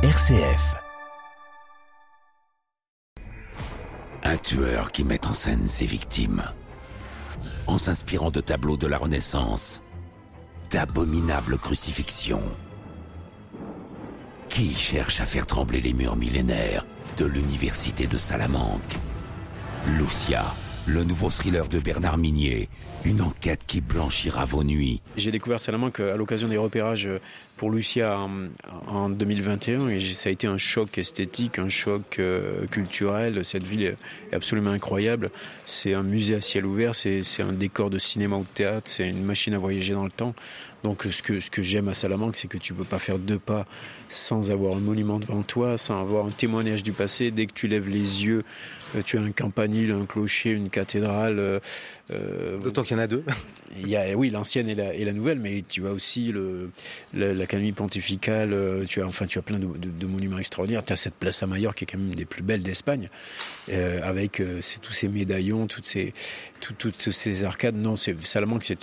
RCF. Un tueur qui met en scène ses victimes. En s'inspirant de tableaux de la Renaissance, d'abominables crucifixions. Qui cherche à faire trembler les murs millénaires de l'université de Salamanque? Lucia, le nouveau thriller de Bernard Minier, une enquête qui blanchira vos nuits. J'ai découvert Salamanque à l'occasion des repérages pour Lucia en, 2021 et ça a été un choc esthétique, un choc euh, culturel. Cette ville est absolument incroyable. C'est un musée à ciel ouvert, c'est un décor de cinéma ou de théâtre, c'est une machine à voyager dans le temps. Donc ce que, ce que j'aime à Salamanque, c'est que tu peux pas faire deux pas sans avoir un monument devant toi, sans avoir un témoignage du passé. Dès que tu lèves les yeux, euh, tu as un campanile, un clocher, une cathédrale. Euh, D'autant qu'il y en a deux. Il y a, oui, l'ancienne et la, et la nouvelle, mais tu as aussi le, l'académie pontificale. Tu as, enfin, tu as plein de, de, monuments extraordinaires. Tu as cette place à Majorque qui est quand même une des plus belles d'Espagne, euh, avec euh, tous ces médaillons, toutes ces, toutes ces arcades. Non, c'est Salamanque, c'est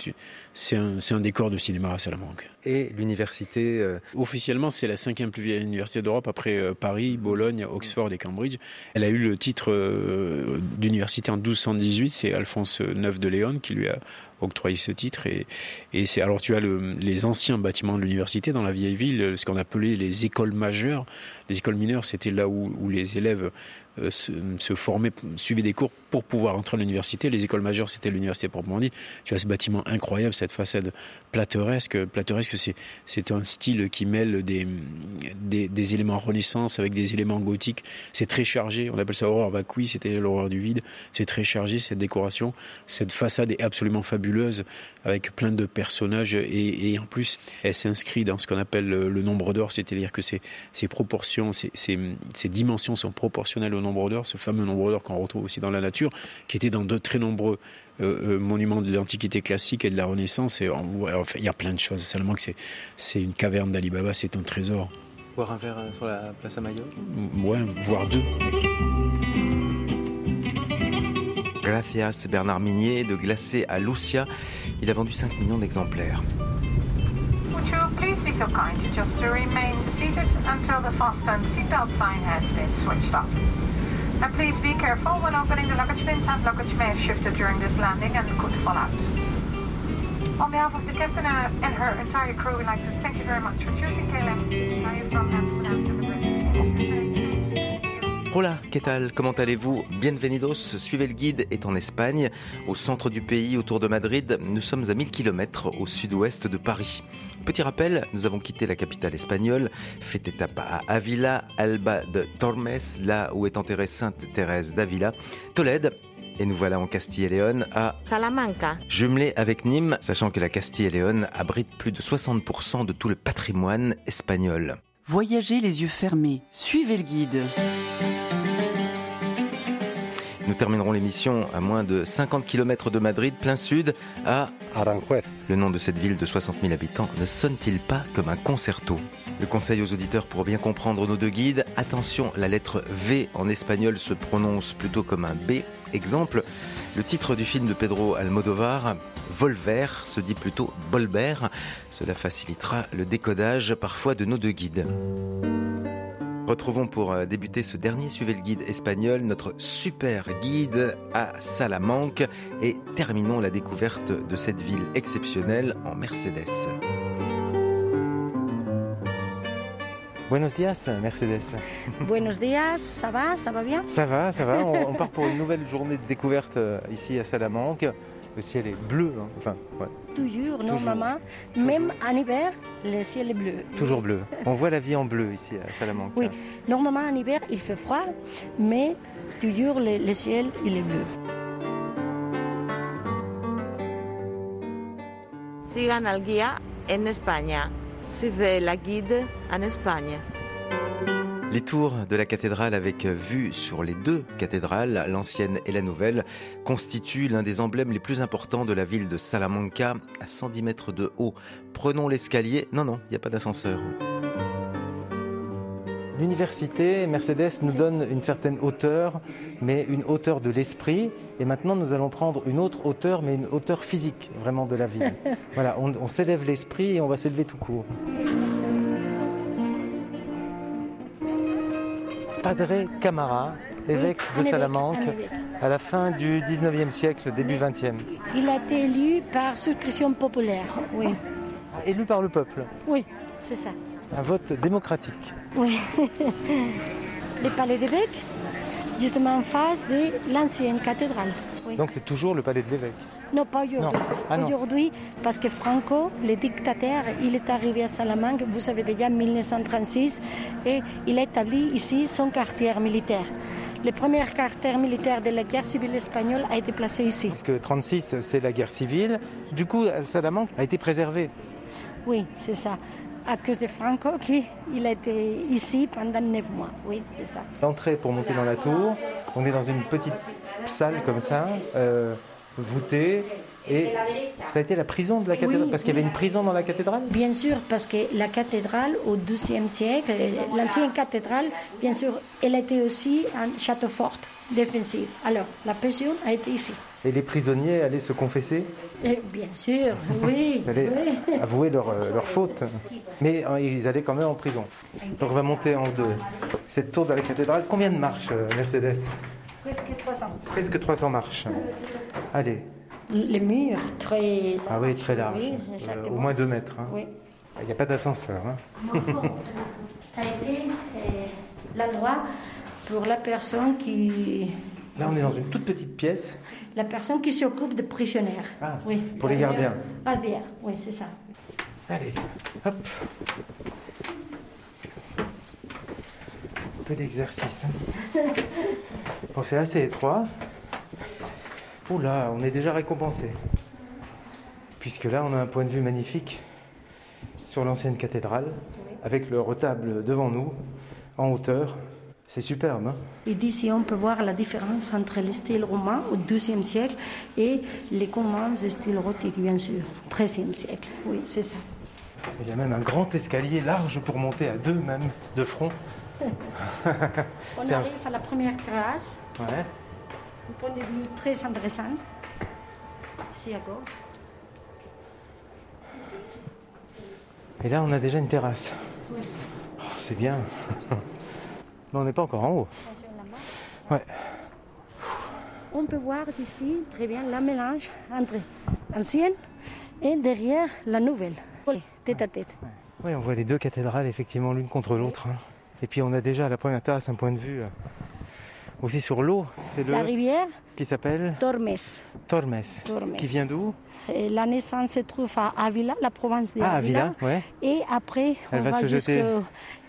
c'est un, un, décor de cinéma à Salamanque. Et l'université euh, Officiellement, c'est la cinquième plus vieille université d'Europe après euh, Paris, Bologne, Oxford et Cambridge. Elle a eu le titre euh, d'université en 1218. C'est Alphonse IX de Léon qui lui a octroyé ce titre. Et, et c'est alors tu as le, les anciens bâtiments de l'université dans la vieille ville, ce qu'on appelait les écoles majeures. Les écoles mineures, c'était là où, où les élèves euh, se, se, former, suivre des cours pour pouvoir entrer à l'université. Les écoles majeures, c'était l'université proprement dit. Tu as ce bâtiment incroyable, cette façade plateresque. Plateresque, c'est un style qui mêle des, des, éléments renaissance avec des éléments gothiques. C'est très chargé. On appelle ça horreur vacui. C'était l'horreur du vide. C'est très chargé, cette décoration. Cette façade est absolument fabuleuse avec plein de personnages et, en plus, elle s'inscrit dans ce qu'on appelle le nombre d'or, c'est-à-dire que ses, proportions, ses, dimensions sont proportionnelles au nombre d'or, ce fameux nombre d'or qu'on retrouve aussi dans la nature, qui était dans de très nombreux euh, euh monuments de l'Antiquité classique et de la Renaissance. Et enfin, il y a plein de choses. Seulement que c'est une caverne d'Ali Baba, c'est un trésor. Boire un verre euh, sur la place à Maillot Ouais, voire deux. Gracias Bernard Minier de Glacé à Lucia. Il a vendu 5 millions d'exemplaires. Would you please be so kind to just to remain seated until the fasten seatbelt sign has been switched off? And please be careful when opening the luggage bins and luggage may have shifted during this landing and could fall out. On behalf of the captain and her entire crew, we'd like to thank you very much for choosing KLM. Hola, ¿qué Comment allez-vous? Bienvenidos, suivez le guide, est en Espagne, au centre du pays, autour de Madrid. Nous sommes à 1000 km au sud-ouest de Paris. Petit rappel, nous avons quitté la capitale espagnole, fait étape à Avila, Alba de Tormes, là où est enterrée Sainte Thérèse d'Avila, Tolède, et nous voilà en Castille et Léon à Salamanca. Jumelé avec Nîmes, sachant que la Castille et Léon abrite plus de 60% de tout le patrimoine espagnol. Voyagez les yeux fermés, suivez le guide. Nous terminerons l'émission à moins de 50 km de Madrid, plein sud, à Aranjuez. Le nom de cette ville de 60 000 habitants ne sonne-t-il pas comme un concerto? Le conseil aux auditeurs pour bien comprendre nos deux guides, attention, la lettre V en espagnol se prononce plutôt comme un B. Exemple, le titre du film de Pedro Almodovar, Volver, se dit plutôt Bolber. Cela facilitera le décodage parfois de nos deux guides. Retrouvons pour euh, débuter ce dernier Suivez le guide espagnol notre super guide à Salamanque et terminons la découverte de cette ville exceptionnelle en Mercedes. Buenos días, Mercedes. Buenos días, ça va, ça va bien? Ça va, ça va. On, part pour une nouvelle journée de découverte euh, ici à Salamanque. Le ciel est bleu. Hein. Enfin, ouais. Toujours, normalement. Même en hiver, le ciel est bleu. Toujours bleu. On voit la vie en bleu ici à Salamanque. Oui, normalement en hiver, il fait froid, mais toujours le, le ciel, il est bleu. Sigan al guía en España. Suivez la guide en Espagne. Les tours de la cathédrale avec vue sur les deux cathédrales, l'ancienne et la nouvelle, constituent l'un des emblèmes les plus importants de la ville de Salamanca, à 110 mètres de haut. Prenons l'escalier. Non, non, il n'y a pas d'ascenseur. L'université Mercedes nous donne une certaine hauteur, mais une hauteur de l'esprit. Et maintenant, nous allons prendre une autre hauteur, mais une hauteur physique, vraiment de la ville. Voilà, on, on s'élève l'esprit et on va s'élever tout court. Padre Camara, évêque de Salamanque, évêque. à la fin du 19e siècle, début 20e. Il a été élu par souscription populaire. Oui, Élu par le peuple. oui, c'est ça. Un vote démocratique. Oui. Le palais d'évêque, justement en face de l'ancienne cathédrale. Oui. Donc c'est toujours le palais de l'évêque. Non, pas aujourd'hui. Ah, aujourd'hui, parce que Franco, le dictateur, il est arrivé à Salamanque, vous savez déjà, en 1936, et il a établi ici son quartier militaire. Le premier quartier militaire de la guerre civile espagnole a été placé ici. Parce que 36, c'est la guerre civile. Du coup, Salamanque a été préservé. Oui, c'est ça. À cause de Franco, qui il a été ici pendant neuf mois. Oui, c'est ça. L'entrée pour monter dans la tour, on est dans une petite salle comme ça, euh, voûtée. Et ça a été la prison de la cathédrale, Oui, parce qu'il y avait une prison dans la cathédrale? Bien sûr, parce que la cathédrale au XIIe siècle, l'ancienne cathédrale, bien sûr, elle était aussi un château fort défensif. Alors, la prison a été ici. Et les prisonniers allaient se confesser, Et bien sûr, oui. ils allaient oui. avouer leur, euh, leur faute. Mais euh, ils allaient quand même en prison. Donc on va monter en deux. Cette tour de la cathédrale, combien de marches, euh, Mercedes? Presque 300. Presque 300 marches. Allez. Les murs, très. Ah oui, très large. Oui, Euh, au moins 2 mètres. hein. Oui. Il n'y a pas d'ascenseur. hein. Ça a été euh, l'endroit pour la personne qui. Là, on est dans une toute petite pièce. La personne qui s'occupe des prisonniers. Ah, oui. pour les gardiens. Gardiens, oui, c'est ça. Allez, hop. Un peu d'exercice. hein. Bon, c'est assez étroit. Oula, on est déjà récompensé. Puisque là, on a un point de vue magnifique sur l'ancienne cathédrale, avec le retable devant nous, en hauteur. C'est superbe. hein. Et d'ici, on peut voir la différence entre le style roman au XIIe siècle et les commences de style gothique, bien sûr, XIIIe siècle. Oui, c'est ça. Il y a même un grand escalier large pour monter à deux, même, de front. On arrive à la première terrasse, Ouais. un point de vue très intéressant. Ici à gauche. Et là, on a déjà une terrasse. Oh, c'est bien. Mais on n'est pas encore en haut. Ouais. On peut voir d'ici très bien la mélange entre l'ancienne et derrière la nouvelle. Oui, tête à tête. Oui, on voit les deux cathédrales effectivement l'une contre l'autre. hein. Et puis on a déjà à la première terrasse un point de vue euh, aussi sur l'eau. C'est le La rivière qui s'appelle Tormes. Tormes. Tormes. Qui vient d'où? La naissance se trouve à Avila, la province de Ah, Avila. Avila, ouais. Et après, Elle on va va, se jusque, jeter.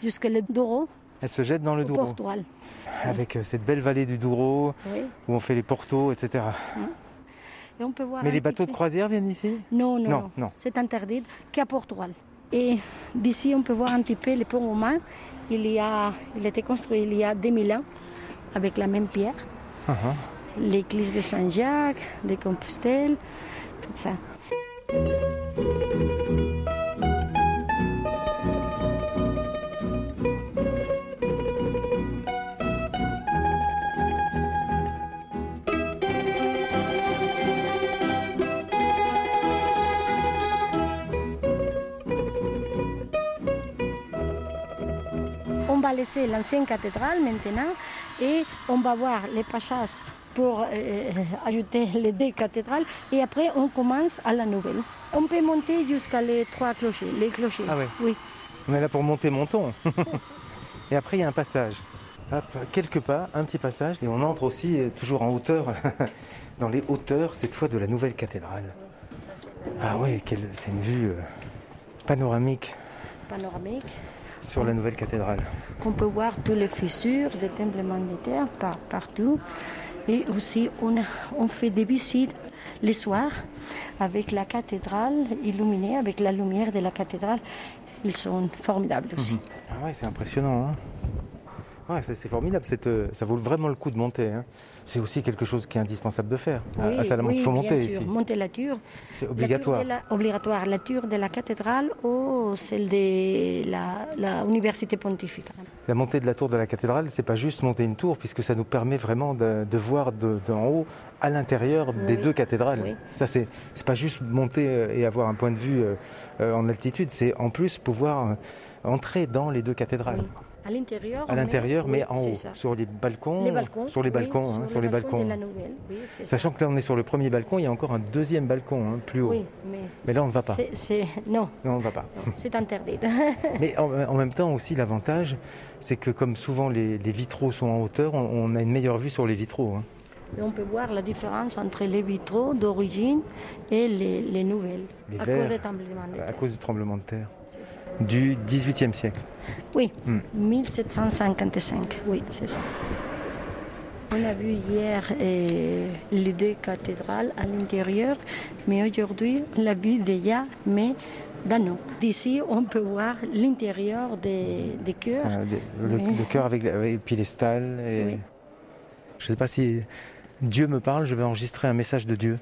jusque le Douro, Elle se jette dans le Douro. Portugal. Avec euh, cette belle vallée du Douro Oui. où on fait les portos, etc. Et on peut voir Mais les bateaux de croisière viennent ici Non, non, Non, non. non. C'est interdit qu'à Portugal. Et d'ici, on peut voir un petit peu les ponts romains. Il, y a, il a été construit il y a 2000 ans avec la même pierre. Uh-huh. L'église de Saint-Jacques, de Compostelle, tout ça. Va laisser l'ancienne cathédrale maintenant et on va voir les passages pour euh, ajouter les deux cathédrales et après on commence à la nouvelle. On peut monter jusqu'à les trois clochers, les clochers. Ah ouais. Oui. On est là pour monter monton. et après, il y a un passage. Hop, quelques pas, un petit passage. Et on entre aussi, euh, toujours en hauteur, dans les hauteurs, cette fois de la nouvelle cathédrale. Ah oui, c'est une vue euh, panoramique Panoramique. Sur la nouvelle cathédrale. On peut voir toutes les fissures des templements de terre par, partout. Et aussi, on, a- on fait des visites les soirs avec la cathédrale illuminée, avec la lumière de la cathédrale. Ils sont formidables aussi. Ah ouais, c'est impressionnant. hein. Ouais, c'est formidable. euh, ça vaut vraiment le coup de monter. hein. C'est aussi quelque chose qui est indispensable de faire. À- Oui, à Salamanque, oui, il faut bien monter sûr. ici. Monter la tour. C'est obligatoire. La obligatoire. La tour de la cathédrale ou celle de la, la université pontificale. La montée de la tour de la cathédrale, c'est pas juste monter une tour, puisque ça nous permet vraiment de, de voir de- d'en haut à l'intérieur des Oui. deux cathédrales. Oui. Ça, c'est c'est pas juste monter euh, et avoir un point de vue euh, en altitude, c'est en plus pouvoir entrer dans les deux cathédrales. Oui. À l'intérieur. À mais oui, en haut, ça. sur les balcons. Les balcons. Sur les oui, balcons, hein, sur les balcons. de la nouvelle, oui, c'est ça. Sachant que là, on est sur le premier balcon, il y a encore un deuxième balcon hein, plus haut. Oui, mais. Mais là, on ne va pas. Non, Non, on ne va pas. c'est interdit. Mais en, en même temps aussi, l'avantage, c'est que comme souvent les, les vitraux sont en hauteur, on, on a une meilleure vue sur les vitraux. hein. Et on peut voir la différence entre les vitraux d'origine et les, les nouvelles. Les à verts, cause des tremblements de À cause du tremblement de terre. Du 18e siècle. Oui, Hmm. 1755, oui, c'est ça. On a vu hier euh, les deux cathédrales à l'intérieur, mais aujourd'hui, on l'a vu déjà, mais d'anneau. D'ici, on peut voir l'intérieur des, des un- le, Oui. le cœur avec. Et... Oui. Je ne sais pas si Dieu me parle, je vais enregistrer un message de Dieu.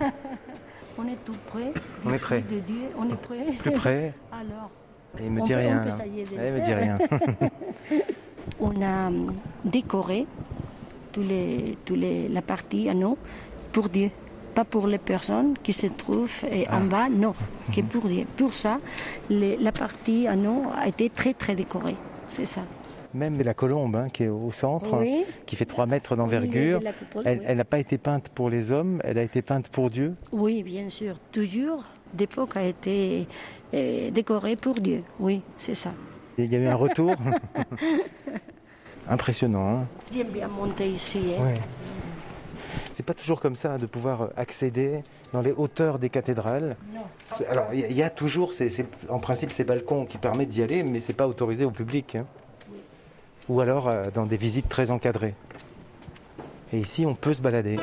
On est tout près. On est d'ici, près. De Dieu. On est près. Plus près, Alors, il me On dit peut- rien. on peut il me dit rien. on a hum, décoré tous les, tous les, la partie anneau pour Dieu. Pas pour les personnes qui se trouvent en Ah. bas, non, que Mhm. pour Dieu. Pour ça, les- la partie anneau a été très très décorée. C'est ça. Même la colombe hein, qui est au centre, Oui. qui fait 3 mètres d'envergure, oui. elle n'a pas été peinte pour les hommes, elle a été peinte pour Dieu. Oui, bien sûr. Toujours, d'époque a été euh, décorée pour Dieu. Oui, c'est ça. Et il y a eu un retour. Impressionnant. hein. Bien bien monté ici. hein. Ouais. C'est pas toujours comme ça de pouvoir euh, accéder dans les hauteurs des cathédrales. Alors il y, a- toujours, ces- ces- en principe, ces balcons qui permettent d'y aller, mais c'est pas autorisé au public. hein. Ou alors euh, dans des visites très encadrées. Et ici, on peut se balader.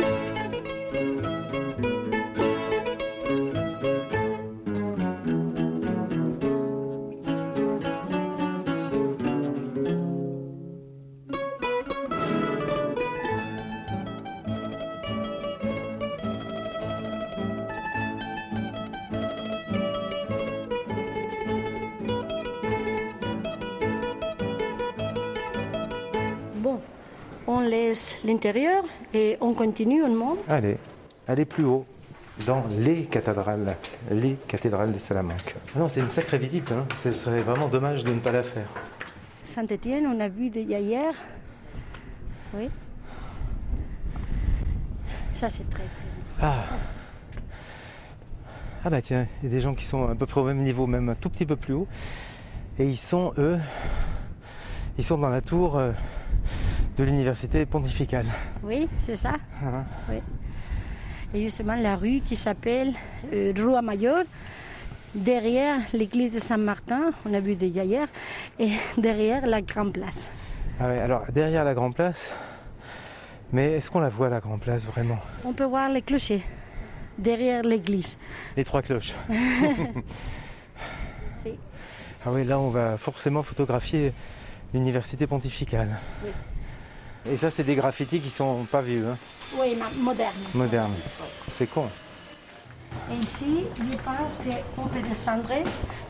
L'intérieur et on continue, on monte. Allez, allez plus haut, dans les cathédrales, les cathédrales de Salamanque. Ah Non, c'est une sacrée visite, hein. ce serait vraiment dommage de ne pas la faire. Saint-Étienne, on a vu déjà hier. Oui. Ça, c'est très, très bien. Ah. Ah bah tiens, il y a des gens qui sont à peu près au même niveau, même un tout petit peu plus haut. Et ils sont, eux, ils sont dans la tour euh, de l'université pontificale. Oui, c'est ça. Hein? Oui. Et justement, la rue qui s'appelle euh, Rua Mayor, derrière l'église de Saint-Martin, on a vu déjà hier, et derrière la grande place. Ah ouais, alors derrière la Grand Place, mais est-ce qu'on la voit la Grand Place vraiment? On peut voir les clochers derrière l'église. Les trois cloches. Ah oui, là on va forcément photographier l'université pontificale. Oui. Et ça c'est des graffitis qui sont pas vieux, hein, Oui, ma- moderne. modernes. C'est con. Et ici, je pense qu'on peut descendre,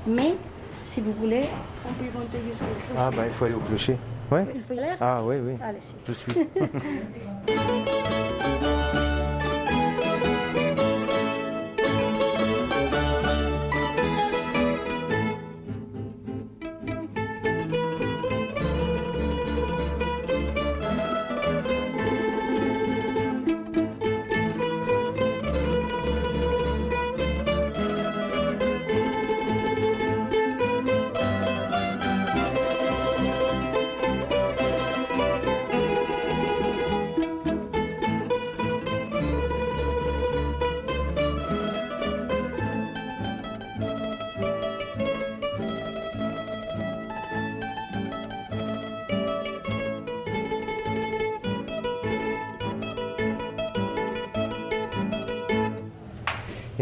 mais si vous voulez, on peut monter jusqu'au clocher. Ah bah il faut aller au clocher. Ouais Il faut y aller? Ah oui, oui. Je suis.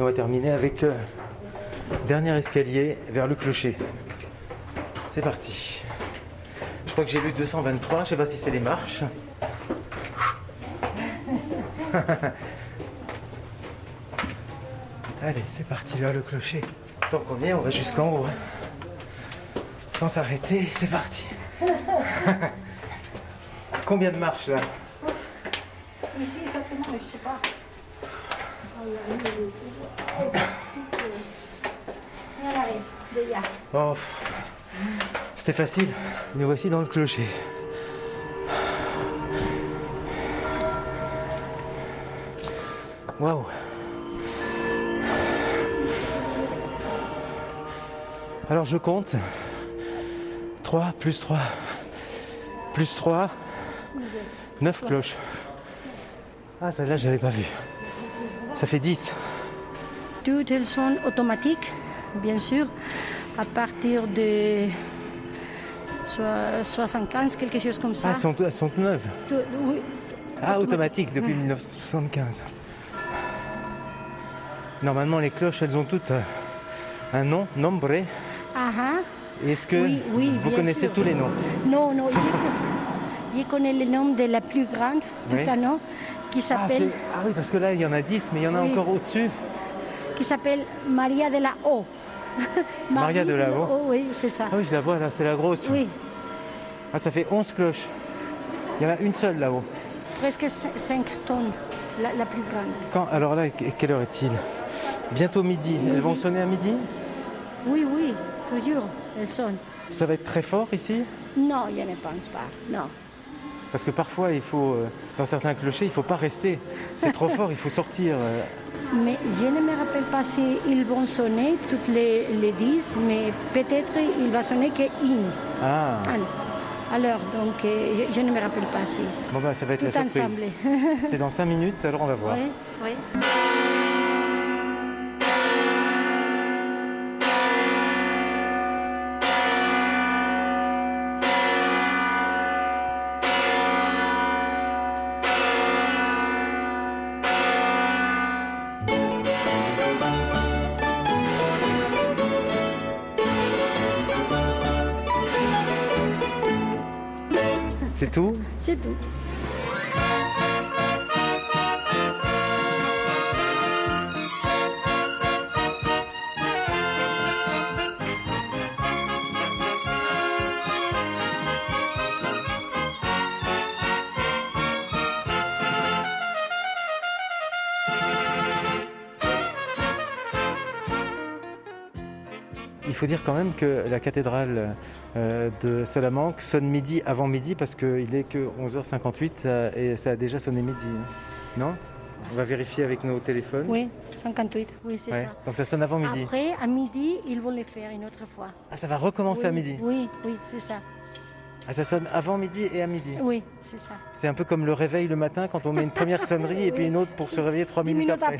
on va terminer avec euh, dernier escalier vers le clocher. C'est parti. Je crois que j'ai lu 223, je sais pas si c'est les marches. Allez, c'est parti vers le clocher. Tant qu'on est, on va jusqu'en haut. hein. Sans s'arrêter, c'est parti. Combien de marches là? Ici, exactement, je ne sais pas. Oh. C'était facile. Nous voici dans le clocher. Waouh. Alors je compte. 3 plus 3 plus 3 9 cloches. Ah celle-là je l'avais pas vue. Ça fait 10. Toutes elles sont automatiques, bien sûr, à partir de soi- 75, quelque chose comme ça. Ah, elles sont, elles sont neuves. Tout- oui. Ah, automatique depuis 1975. Normalement, les cloches, elles ont toutes euh, un nom, nombre. Et Ah, ah. Est-ce que Oui, oui, vous connaissez sûr. tous les noms? Non, non, je, co- je connais le nom de la plus grande, tout Oui. un nom, qui ah, s'appelle c'est- ah oui, parce que là, il y en a 10, mais il y en a encore au-dessus. Qui s'appelle Maria de la O. Maria de la O. oui, c'est ça. Ah oui, je la vois là, c'est la grosse. Oui, Ah, ça fait 11 cloches. Il y en a une seule là-haut. presque 5 tonnes, la, la plus grande. Quand Alors là, que- quelle heure est-il? Bientôt midi. Elles vont sonner à midi? Oui, oui, toujours, elles sonnent. Ça va être très fort ici? Non, je ne pense pas, non. Parce que parfois, il faut, euh, dans certains clochers, il ne faut pas rester. C'est trop fort, il faut sortir. euh. Mais je ne me rappelle pas s'ils vont sonner toutes les, les 10, mais peut-être il va sonner qu'une. Ah, Alors, donc, euh, je, je ne me rappelle pas si. bon bah ça va être Tout la surprise. C'est dans 5 minutes, alors on va voir. oui, oui. Il faut dire quand même que la cathédrale de Salamanque sonne midi avant midi parce qu'il est que 11h58 ça- et ça a déjà sonné midi. hein. Non? On va vérifier avec nos téléphones. Oui, 58, oui, c'est Ouais. ça. Donc ça sonne avant midi. Après, à midi, ils vont le faire une autre fois. Ah, ça va recommencer à midi. Oui, oui, c'est ça. Ah, ça sonne avant midi et à midi. Oui, c'est ça. C'est un peu comme le réveil le matin quand on met une première sonnerie et puis une autre pour se réveiller trois minutes, minutes après.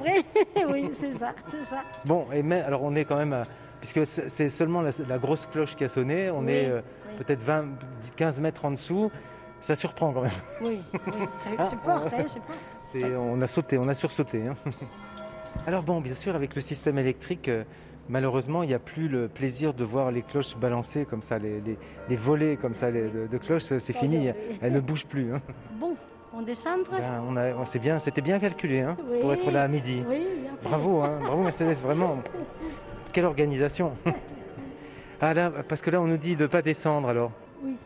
après, oui, c'est ça, c'est ça. Bon, et mais, alors on est quand même à- Puisque c'est seulement la, la grosse cloche qui a sonné, on Oui, est euh, oui. peut-être 20, 15 mètres en dessous. Ça surprend quand même. Oui, oui, c'est Ah, c'est fort, on- hein, c'est fort. On a sauté, on a sursauté. hein. Alors bon, bien sûr, avec le système électrique, euh, malheureusement, il n'y a plus le plaisir de voir les cloches balancer comme ça, les, les- les volets comme ça les- de, de cloches, c'est fini. aujourd'hui. Elles ne bougent plus. hein. Bon, on descend Ben, on a, on- c'est bien, c'était bien calculé hein, Oui. pour être là à midi. Oui, bien. Bravo, hein, bravo Mercedes, vraiment. Quelle organisation. Ah là, parce que là, on nous dit de ne pas descendre alors. Oui.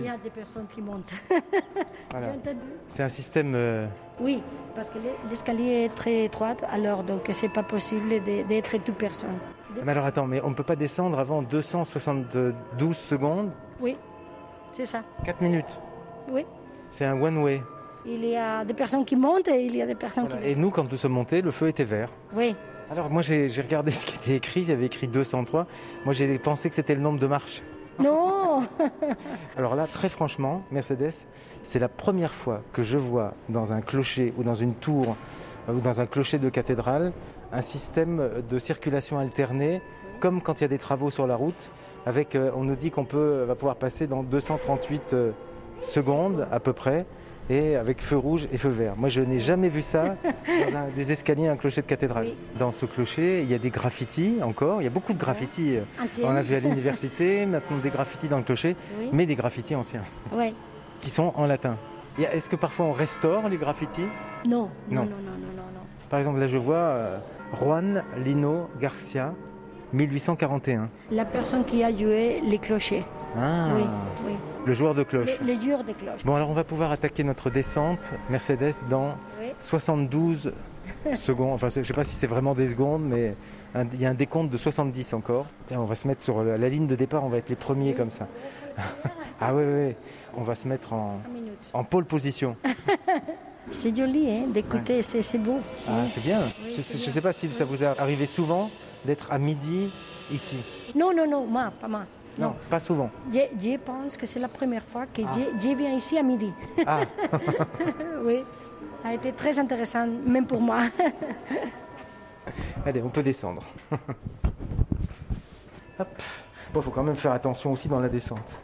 Il y a des personnes qui montent. Voilà. C'est un système. euh, Oui, parce que l'e- l'escalier est très étroit, alors donc c'est pas possible d'être toute personne. Mais alors attends, mais on ne peut pas descendre avant 272 secondes, Oui, c'est ça. 4 minutes. Oui. C'est un one-way. Il y a des personnes qui montent et il y a des personnes Voilà. qui Et descendent. nous, quand nous sommes montés, le feu était vert. Oui, Alors moi, j'ai regardé ce qui était écrit. J'avais écrit 203. Moi, j'ai pensé que c'était le nombre de marches. non Alors là, très franchement, Mercedes, c'est la première fois que je vois dans un clocher ou dans une tour euh, ou dans un clocher de cathédrale un système de circulation alternée, comme quand il y a des travaux sur la route. Avec, euh, on nous dit qu'on peut va pouvoir passer dans 238 euh, secondes à peu près, et avec feu rouge et feu vert. Moi, je n'ai jamais vu ça dans un- des escaliers, un clocher de cathédrale. Oui. Dans ce clocher, il y a des graffitis encore. Il y a beaucoup de graffitis. euh, ancienne. On a vu à l'université, maintenant des graffitis dans le clocher Oui, mais des graffitis anciens, qui sont en latin. Est-ce que parfois on restaure les graffitis? Non, Non. non, non, non, non, non, non. Par exemple, là je vois euh, Juan Lino Garcia, 1841. La personne qui a joué les clochers. Ah, Oui, oui. Le joueur de cloche. Les, les joueurs des cloches. Bon, alors on va pouvoir attaquer notre descente Mercedes dans Oui. 72 secondes. Enfin, je ne sais pas si c'est vraiment des secondes, mais il y a un décompte de 70 encore. Tiens, on va se mettre sur la, ligne de départ, on va être les premiers comme ça. ah oui, oui, on va se mettre en, en pole position. c'est joli hein, d'écouter, c'est beau. Ah, c'est bien. je ne sais pas si ça vous est arrivé souvent d'être à midi ici. Non, non, non, moi, pas moi. Non, pas souvent. Je, pense que c'est la première fois que ah. je, viens ici à midi. Ah. oui, ça a été très intéressant, même pour moi. Allez, on peut descendre. Hop. Bon, faut quand même faire attention aussi dans la descente.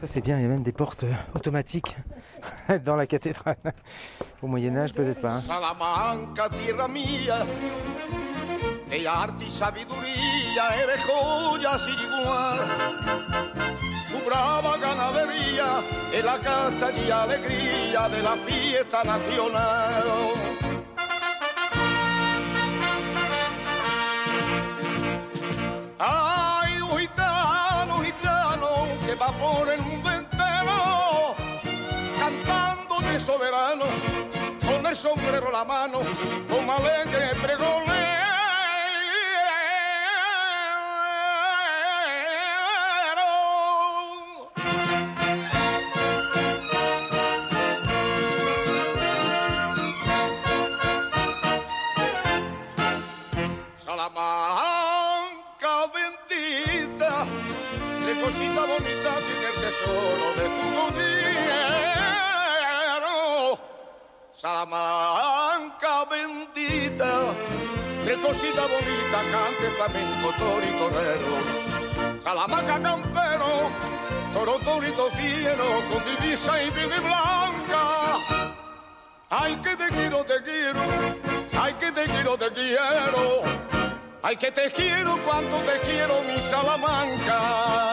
Ça c'est bien, il y a même des portes euh, automatiques dans la cathédrale. Au Moyen Âge peut-être pas. Hein. De arte y sabiduría eres joya sin igual. Tu brava ganadería es la casta y alegría de la fiesta nacional. Ay, un gitano, gitano, que va por el mundo entero, cantando de soberano, con el sombrero la mano, con alegre pregones. Cante flamenco, toro y torero. Salamanca campero, toro, torito fiero, con divisa y verde blanca. Ay, que te quiero, te quiero, ay, que te quiero, te quiero. Ay, que te quiero cuando te quiero, mi Salamanca.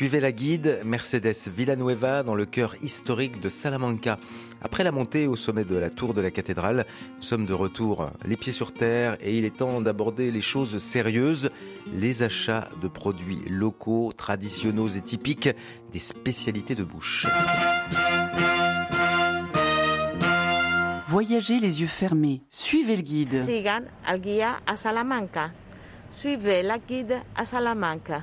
Suivez la guide Mercedes Villanueva dans le cœur historique de Salamanca. Après la montée au sommet de la tour de la cathédrale, nous sommes de retour les pieds sur terre et il est temps d'aborder les choses sérieuses, les achats de produits locaux, traditionnels et typiques des spécialités de bouche. Voyagez les yeux fermés. Suivez le guide. Sigan al guía a Salamanca. Suivez la guide à Salamanca.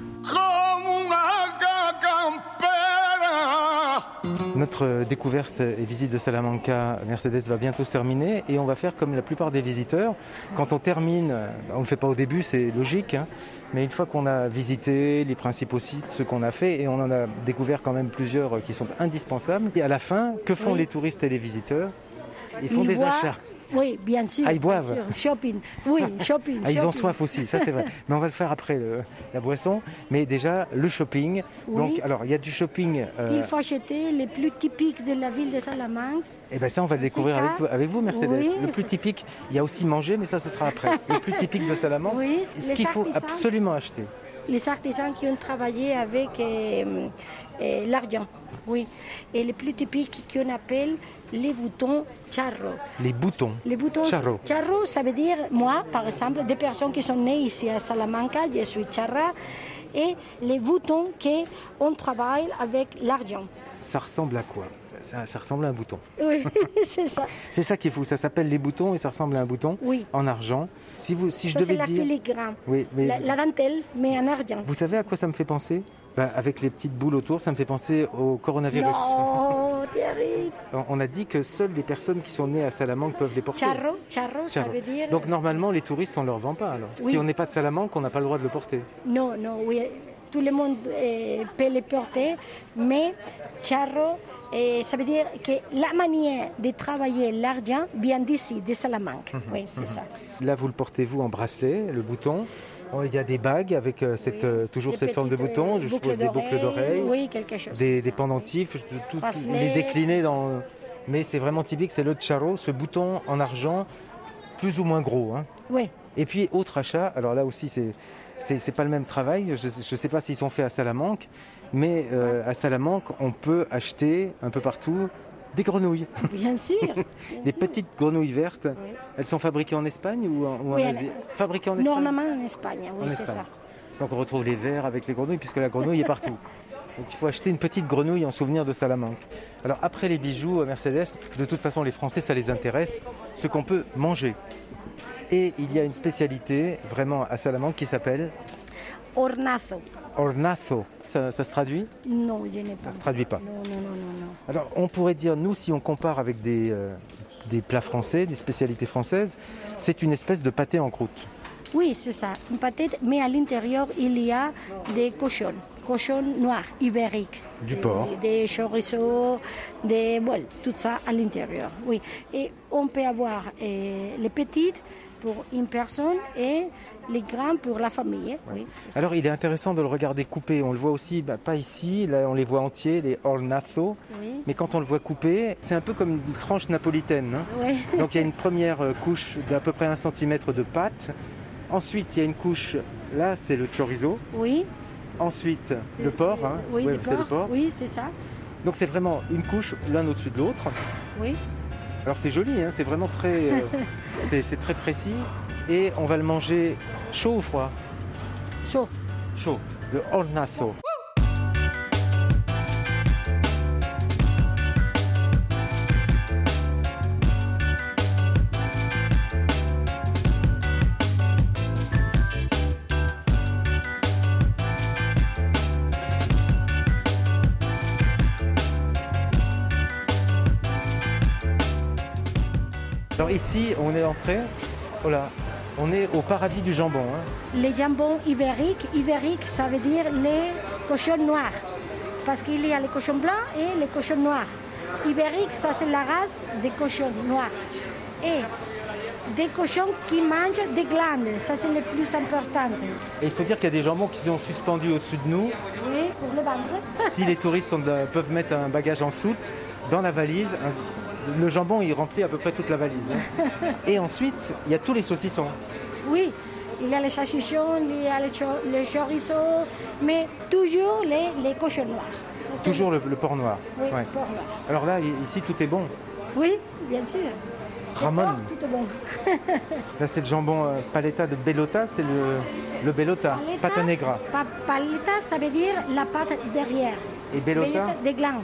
Notre découverte et visite de Salamanca, Mercedes va bientôt se terminer et on va faire comme la plupart des visiteurs. Quand on termine, on ne le fait pas au début, c'est logique, hein, mais une fois qu'on a visité les principaux sites, ce qu'on a fait, et on en a découvert quand même plusieurs qui sont indispensables, et à la fin, que font les touristes et les visiteurs? Ils font des achats. Oui, bien sûr. Ah, ils boivent Shopping. Oui, shopping. ah, ils ont soif aussi, ça c'est vrai. Mais on va le faire après la boisson. Mais déjà, le shopping. Donc, alors, il y a du shopping. Euh, il faut acheter les plus typiques de la ville de Salamanque. Et eh bien ça, on va le découvrir avec vous, avec vous Mercedes. le plus typique, il y a aussi manger, mais ça, ce sera après. le plus typique de Salamanque, oui, ce qu'il faut absolument acheter. Les artisans qui ont travaillé avec euh, euh, l'argent, oui. Et les plus typiques qu'on appelle les boutons charro. Les boutons Les boutons charro. Charro, ça veut dire, moi, par exemple, des personnes qui sont nées ici à Salamanca, je suis charra, et les boutons qu'on travaille avec l'argent. Ça ressemble à quoi? Ça, ressemble à un bouton. Oui, c'est ça. c'est ça qui est fou. Ça s'appelle les boutons et ça ressemble à un bouton oui. en argent. Si, vous, si je devais dire. C'est la filigrane. Oui, mais... la, dentelle, mais en argent. Vous savez à quoi ça me fait penser? Bah, Avec les petites boules autour, ça me fait penser au coronavirus. Non, terrible. On a dit que seules les personnes qui sont nées à Salamanque peuvent les porter. Charro, charro, ça veut dire. Donc normalement, les touristes, on ne leur vend pas alors. Si on n'est pas de Salamanque, on n'a pas le droit de le porter. Non, non, oui. Tout le monde euh, peut les porter, mais charro, et ça veut dire que la manière de travailler l'argent vient d'ici, de Salamanque. Mhm. Oui, c'est mhm. ça. Là, vous le portez-vous en bracelet, le bouton? Oh, il y a des bagues avec euh, cette, euh, toujours cette forme de bouton, je suppose des boucles d'oreilles, oui, quelque chose des, des pendentifs, tout, les décliner dans. Mais c'est vraiment typique, c'est le charo, ce bouton en argent, plus ou moins gros. Hein. Oui. Et puis autre achat, alors là aussi c'est c'est pas le même travail. Je ne sais pas s'ils sont faits à Salamanque, mais euh, à Salamanque, on peut acheter un peu partout des grenouilles. Bien sûr. des petites grenouilles vertes. Elles sont fabriquées en Espagne ou en, Asie Fabriquées en Espagne Normalement en Espagne, oui, c'est ça. Donc on retrouve les verres avec les grenouilles, puisque la grenouille est partout. Donc il faut acheter une petite grenouille en souvenir de Salamanque. Alors après les bijoux, euh, Mercedes, de toute façon les Français ça les intéresse, ce qu'on peut manger. Et il y a une spécialité vraiment à Salamanque qui s'appelle Hornazo. ornazo. Ça, ça se traduit? Non, je n'ai pas. Ça se traduit pas. Non, non, non, non. Alors on pourrait dire, nous si on compare avec des, euh, des plats français, des spécialités françaises, c'est une espèce de pâté en croûte. Oui, c'est ça, une pâtette, mais à l'intérieur, il y a des cochons, cochons noirs, ibériques. Du Des- porc. Des chorizo, des... Voilà, tout ça à l'intérieur, oui. Et on peut avoir euh, les petites pour une personne et les grands pour la famille, hein, oui. Alors il est intéressant de le regarder coupé. On le voit aussi, bah, pas ici, là on les voit entiers, les ornazo. Oui, Mais quand on le voit coupé, c'est un peu comme une tranche napolitaine. hein. oui. Donc il y a une première euh, couche d'à peu près un centimètre de pâte. Ensuite, il y a une couche, là c'est le chorizo. Oui, Ensuite, le porc. hein. oui, Ouais, c'est le porc. Oui, c'est ça, Donc c'est vraiment une couche l'un au-dessus de l'autre. oui. Alors c'est joli, hein, c'est vraiment très, euh, c'est très précis. Et on va le manger chaud ou froid? Chaud. Chaud. Le hornazo. Ici, on est entré. Voilà, on est au paradis du jambon. hein. Les jambons ibériques, ibérique, ça veut dire les cochons noirs. Parce qu'il y a les cochons blancs et les cochons noirs. Ibérique, ça c'est la race des cochons noirs. Et des cochons qui mangent des glandes, ça c'est le plus important. Et il faut dire qu'il y a des jambons qui sont suspendus au-dessus de nous. Oui, pour le ventre. Si les touristes peuvent mettre un bagage en soute dans la valise, un- le jambon il remplit à peu près toute la valise. hein. Et ensuite, il y a tous les saucissons. Oui, il y a les chachichons, il y a les, cho- les chorizo, mais toujours les, les cochons noirs. Ça, Toujours le, le porc noir. Oui, Ouais. porc noir. Alors là, ici, tout est bon. Oui, bien sûr. Ramon. porc, tout est bon. Là, c'est le jambon euh, paletta de Bellota, c'est le, le Bellota, Paleta, pata negra. pa- paleta, ça veut dire la pâte derrière. Et Bellota Des glands.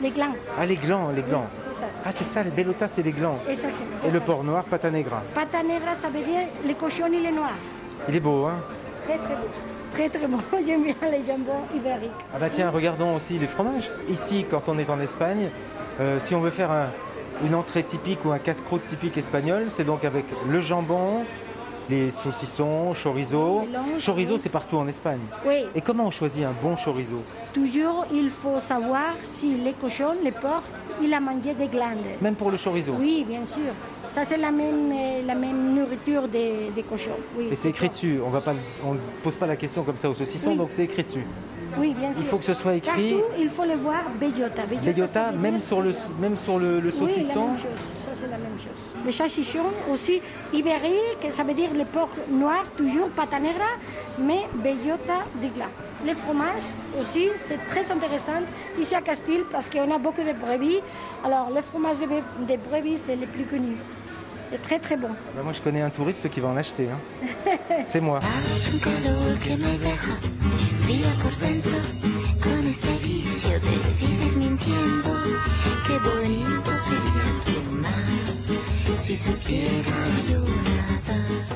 Les glands, Ah, les glands, les glands. c'est ça. Ah, c'est ça, le Bellota, c'est les glands. Exactement. Et le porc noir, pata negra. Pata negra, ça veut dire les cochons et les noirs. Il est beau, hein Très, très beau. Très, très bon. J'aime bien les jambons ibériques. Ah bah tiens, regardons aussi les fromages. Ici, quand on est en Espagne, euh, si on veut faire un- une entrée typique ou un casse-croûte typique espagnol, c'est donc avec le jambon, les saucissons, chorizo. Mélange, Chorizo, oui. c'est partout en Espagne. Oui, Et comment on choisit un bon chorizo toujours il faut savoir si les cochons, les porcs, il a mangé des glandes. Même pour le chorizo. Oui, bien sûr. Ça, c'est la même, euh, la même nourriture des, des cochons. Oui, Et c'est écrit dessus. On va pas, on ne pose pas la question comme ça au saucisson, Oui. donc c'est écrit dessus. Oui, bien sûr. Il faut que ce soit écrit Partout, il faut le voir bellota. Bellota, bellota, même sur le, même sur le, le Oui, la saucisson. même chose. Ça, c'est la même chose. Les chachichons aussi, ibérique, ça veut dire les porcs noirs, toujours pata negra, mais bellota de glas. Les fromages aussi, c'est très intéressant ici à Castille parce qu'on a beaucoup de brebis. Alors, le fromage de brebis, c'est le plus connu. C'est très très bon. Bah, moi, je connais un touriste qui va en acheter. hein. c'est moi.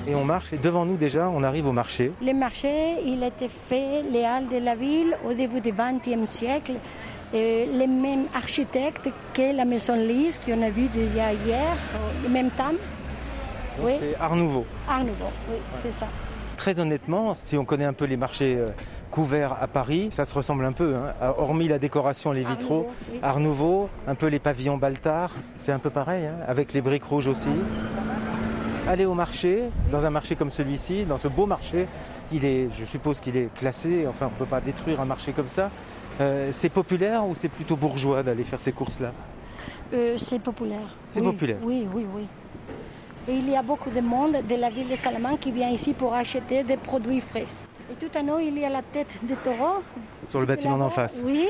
Et on marche. Et devant nous, déjà, on arrive au marché. Le marché, il été fait, les halles de la ville, au début du XXe siècle. Euh, les mêmes architectes que la maison Lise qu'on a vu déjà hier, au même temps. Oui, C'est Art Nouveau. Art Nouveau, oui, c'est ça. Très honnêtement, si on connaît un peu les marchés euh, couverts à Paris, ça se ressemble un peu. hein. Ah, Hormis la décoration, les Art vitraux, Nouveau, oui. Art Nouveau, un peu les pavillons Baltard, c'est un peu pareil, hein, avec les briques rouges aussi. Aller au marché, dans un marché comme celui-ci, dans ce beau marché, il est, je suppose qu'il est classé, enfin on ne peut pas détruire un marché comme ça. Euh, c'est populaire ou c'est plutôt bourgeois d'aller faire ces courses-là? Euh, c'est populaire. C'est Oui, populaire. Oui, oui, oui. Et il y a beaucoup de monde de la ville de Salamanque qui vient ici pour acheter des produits frais. Et tout en haut, il y a la tête de taureau. Sur le bâtiment d'en face. Oui.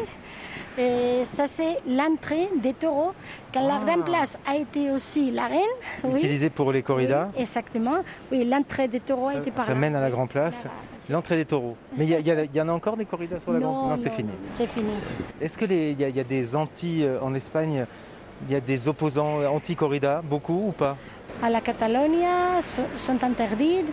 Et ça, c'est l'entrée des taureaux. Quand la grande place a été aussi la reine. oui. Utilisé pour les corridas. Oui, exactement. Oui, l'entrée des taureaux a été par Ça là. mène à la Grand Place. L'entrée des taureaux. Mais il y, y en a encore des corridas sur la Grande Non, c'est fini. C'est fini. Est-ce que les- il y, a- y a des anti euh, en Espagne Il y a des opposants anti-corrida, beaucoup ou pas? À la Catalogne, so- sont interdits.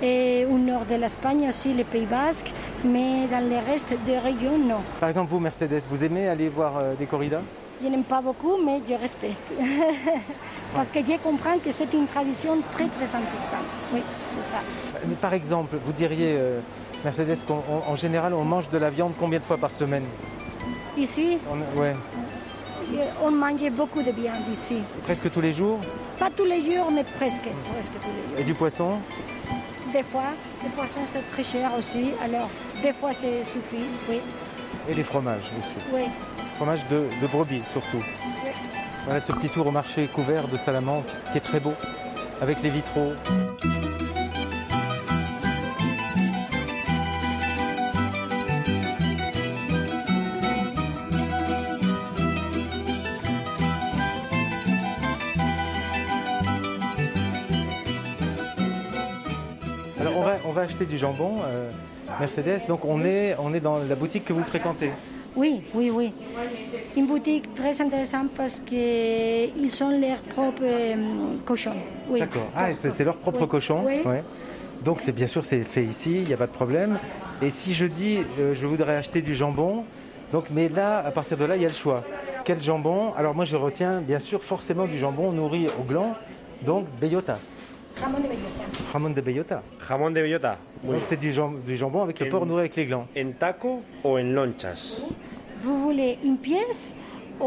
Et au nord de l'Espagne aussi, les Pays Basques. Mais dans le reste des régions, non. Par exemple, vous, Mercedes, vous aimez aller voir euh, des corridas? Je n'aime pas beaucoup, mais je respecte. Parce que je comprends que c'est une tradition très, très importante. Oui, c'est ça. Mais par exemple, vous diriez, euh, Mercedes, qu'en en général, on mange de la viande combien de fois par semaine? Ici, On- Ouais, on mange beaucoup de viande ici. presque tous les jours. Pas tous les jours, mais presque. presque tous les jours. Et du poisson Des fois, le poisson c'est très cher aussi, alors des fois c'est suffit, oui. Et des fromages aussi. oui. Fromage de, de brebis surtout. Voilà ce petit tour au marché couvert de Salamanque qui est très beau, avec les vitraux. Va acheter du jambon, euh, Mercedes, donc on est, on est dans la boutique que vous fréquentez. Oui, oui, oui. Une boutique très intéressante parce qu'ils sont leurs propres euh, cochons. Oui. D'accord. Ah, c'est leur propre Oui. cochon. Oui. Ouais. Donc c'est bien sûr c'est fait ici, il n'y a pas de problème. Et si je dis euh, je voudrais acheter du jambon, donc mais là à partir de là il y a le choix. Quel jambon? Alors moi je retiens bien sûr forcément du jambon nourri au gland, donc bellota, Jamón de bellota. jamon de bellota. Jamón de bellota. Donc c'est du, jam- du jambon avec le Et- porc nourri avec les glands. En taco o en lonchas. Vous voulez une pièce ou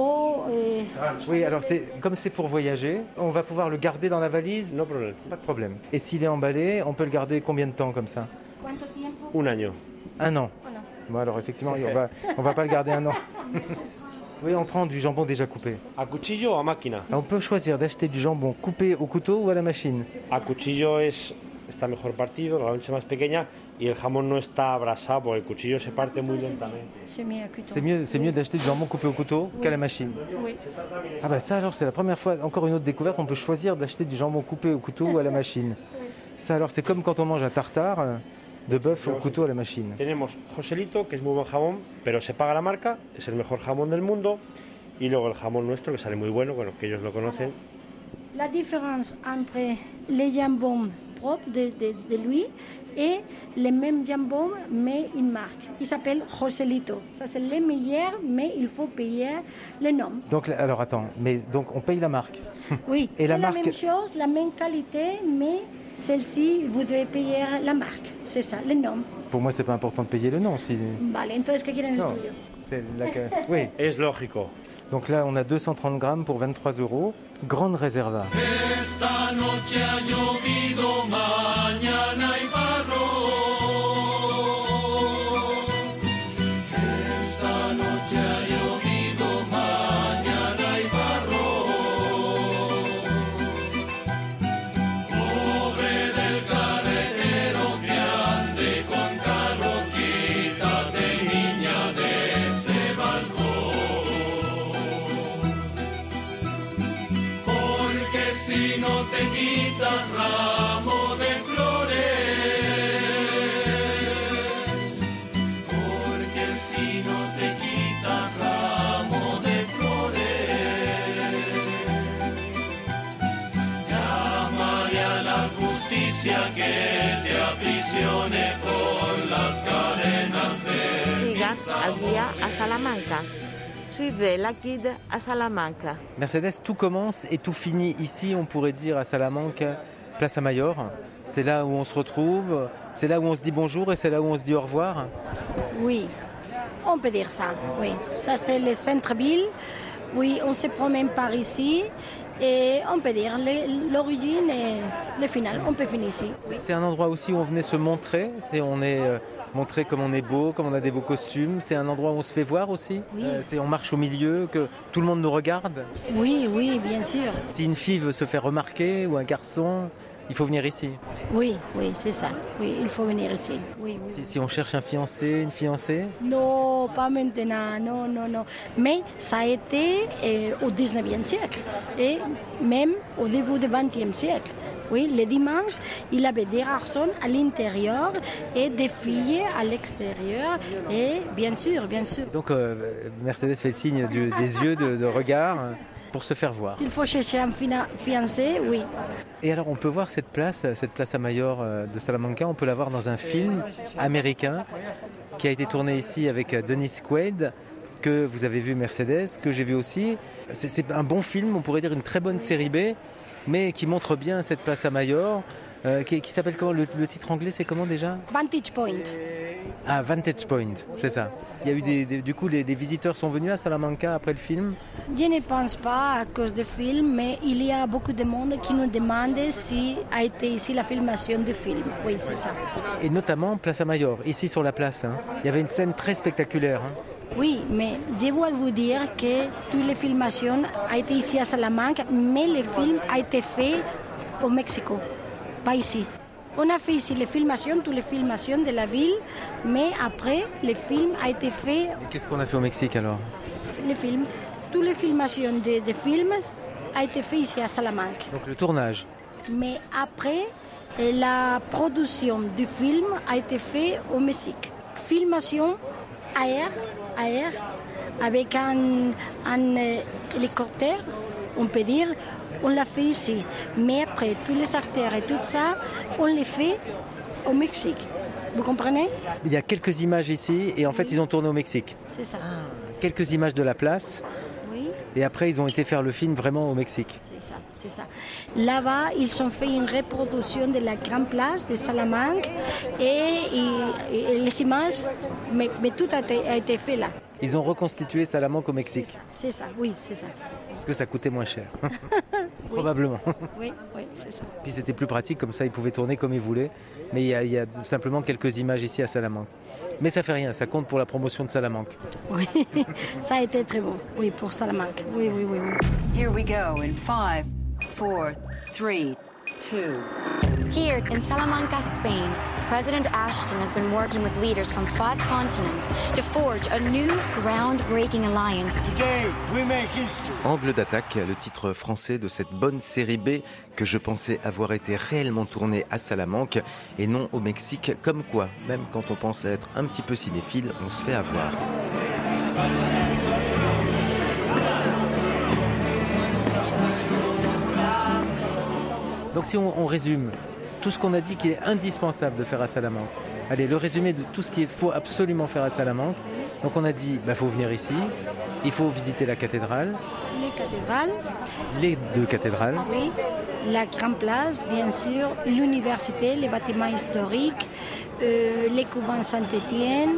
euh, Oui, alors c'est comme c'est pour voyager, on va pouvoir le garder dans la valise, No pas de problème. Et s'il est emballé, on peut le garder combien de temps comme ça? Un año. Un an. Bon alors effectivement, on va, on va pas le garder un an. Oui, on prend du jambon déjà coupé. ¿A cuchillo o a máquina? On peut choisir d'acheter du jambon coupé au couteau ou à la machine. A cuchillo es, está mejor partido, la loncha es más pequeña y el jamón no está abrasado porque el cuchillo se parte muy lentamente. C'est mieux à couteau. C'est mieux, c'est mieux d'acheter du jambon coupé au couteau qu'à la machine. Oui. Ah bah ça alors c'est la première fois, encore une autre découverte, on peut choisir d'acheter du jambon coupé au couteau ou à la machine. Ça alors c'est comme quand on mange un tartare euh, de bœuf au couteau à la machine. Tenemos Joselito, que es muy buen jamón, pero se paga la marca, es el mejor jamón del mundo. Y luego el jamón nuestro, que sale muy bueno, bueno, que ellos lo conocen. La différence entre les jambons propres de, de, de lui et le même jambon, mais une marque. Il s'appelle Joselito. Ça, c'est le meilleur, mais il faut payer le nom. Donc alors attends, mais donc on paye la marque. Oui, Et c'est la même chose, la même qualité, mais celle-ci, vous devez payer la marque. C'est ça, le nom. Pour moi c'est pas important de payer le nom. Si... Vale, entonces, ¿qué quieren el Non, tuyo? c'est la Oui. Es lógico. Donc là on a 230 grammes pour 23 euros. Grande réserva. Sigan al guía a Salamanca. Suivez la guide à Salamanca. Mercedes, tout commence et tout finit ici, on pourrait dire à Salamanque, place à Mayor. C'est là où on se retrouve, c'est là où on se dit bonjour et c'est là où on se dit au revoir. Oui, on peut dire ça. Oui, ça c'est le centre-ville. Oui, on se promène par ici et on peut dire l'origine et le final. On peut finir ici. C'est un endroit aussi où on venait se montrer, c'est on est euh, montré comme on est beau, comme on a des beaux costumes. C'est un endroit où on se fait voir aussi. Oui. Euh, c'est on marche au milieu, que tout le monde nous regarde. Oui, oui, bien sûr. Si une fille veut se faire remarquer ou un garçon, Il faut venir ici. Oui, oui, c'est ça. Oui, il faut venir ici. Oui, oui. Si, si on cherche un fiancé, une fiancée? Non, pas maintenant, non, non, non. Mais ça a été euh, au 19e siècle et même au début du 20e siècle. Oui, le dimanche, il avait des garçons à l'intérieur et des filles à l'extérieur. Et bien sûr, bien sûr. Donc euh, Mercedes fait le signe du- des yeux de, de regard pour se faire voir. S'il faut chercher un fiancé, oui. Et alors on peut voir cette place, cette place à Mayor euh, de Salamanca, on peut la voir dans un film américain qui a été tourné ici avec euh, Dennis Quaid que vous avez vu Mercedes, que j'ai vu aussi. C'est un bon film, on pourrait dire une très bonne série B, mais qui montre bien cette place à Mayor. Euh, qui qui s'appelle comment le, le titre anglais c'est comment déjà? Vantage Point. Ah Vantage Point, c'est ça. Il y a eu des, des- du coup des, des visiteurs sont venus à Salamanca après le film? Je ne pense pas à cause du film, mais il y a beaucoup de monde qui nous demande si a été ici la filmation du film. Oui, c'est ça. Et notamment Place à Mayor, ici sur la place. hein. Il y avait une scène très spectaculaire. hein. Oui, mais je dois vous dire que toutes les filmations ont été ici à Salamanca, mais le film a été fait au Mexique, pas ici. On a fait ici les filmations, toutes les filmations de la ville, mais après, le film a été fait, Qu'est-ce qu'on a fait au Mexique alors le film, toutes les filmations de, de films a été fait ici à Salamanca. Donc le tournage. Mais après, eh, la production du film a été faite au Mexique. Filmation air, air avec un, un euh, hélicoptère, on peut dire, on l'a fait ici. Mais après, tous les acteurs et tout ça, on les fait au Mexique. Vous comprenez? Il y a quelques images ici et en fait ils ont tourné au Mexique. C'est ça. Quelques images de la place Oui, et après ils ont été faire le film vraiment au Mexique. c'est ça, c'est ça. Là-bas, ils ont fait une reproduction de la grande place de Salamanque et, et- et les images, mais, mais tout a été, a été fait là. Ils ont reconstitué Salamanque au Mexique c'est ça, oui, c'est ça. parce que ça coûtait moins cher. Probablement. Oui, oui, c'est ça. Puis c'était plus pratique comme ça ils pouvaient tourner comme ils voulaient. Mais il y, a, il y a simplement quelques images ici à Salamanque. Mais ça fait rien, ça compte pour la promotion de Salamanque. Oui, ça a été très bon, oui, pour Salamanque. Oui, oui, oui, oui. Here we go in five, four, three, two. Here in Salamanca, Spain, President Ashton has been working with leaders from five continents to forge a new groundbreaking alliance. Today, we make history. Angle d'attaque, le titre français de cette bonne série B que je pensais avoir été réellement tournée à Salamanque et non au Mexique. Comme quoi, même quand on pense être un petit peu cinéphile, on se fait avoir. Donc si on, on résume tout ce qu'on a dit qui est indispensable de faire à Salamanque. Allez, le résumé de tout ce qu'il faut absolument faire à Salamanque. Donc on a dit, il faut venir ici, il faut visiter la cathédrale, Les cathédrales, les deux cathédrales, oui. La grande place, bien sûr. L'université, les bâtiments historiques, euh, les couvents Saint-Étienne.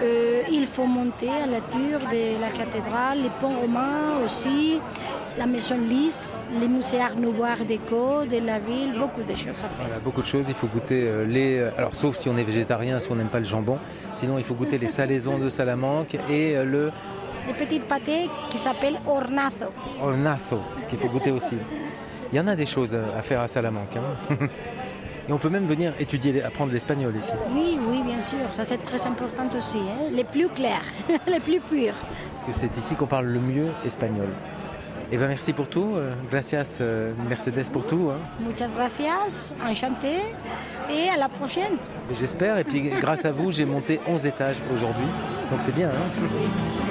Euh, il faut monter à la tour de la cathédrale, les ponts romains aussi, la maison Lys, les musées Art Art Déco de la ville, beaucoup de choses à faire. Voilà, beaucoup de choses. Il faut goûter euh, les. euh, Alors, sauf si on est végétarien, si on n'aime pas le jambon. Sinon, il faut goûter les salaisons de Salamanque et euh, le Des petits pâtés qui s'appellent hornazo. ornazo, qu'il faut goûter aussi. Il y en a des choses à faire à Salamanque. hein. Et on peut même venir étudier, les- apprendre l'espagnol ici. Oui, oui, bien sûr. Ça, c'est très important aussi. hein. Les plus clairs, les plus purs. Parce que c'est ici qu'on parle le mieux espagnol. Eh ben merci pour tout. euh, Gracias euh, Mercedes pour tout. hein. Muchas gracias, enchanté. Et à la prochaine. J'espère. Et puis grâce à vous, j'ai monté 11 étages aujourd'hui. Donc c'est bien. hein.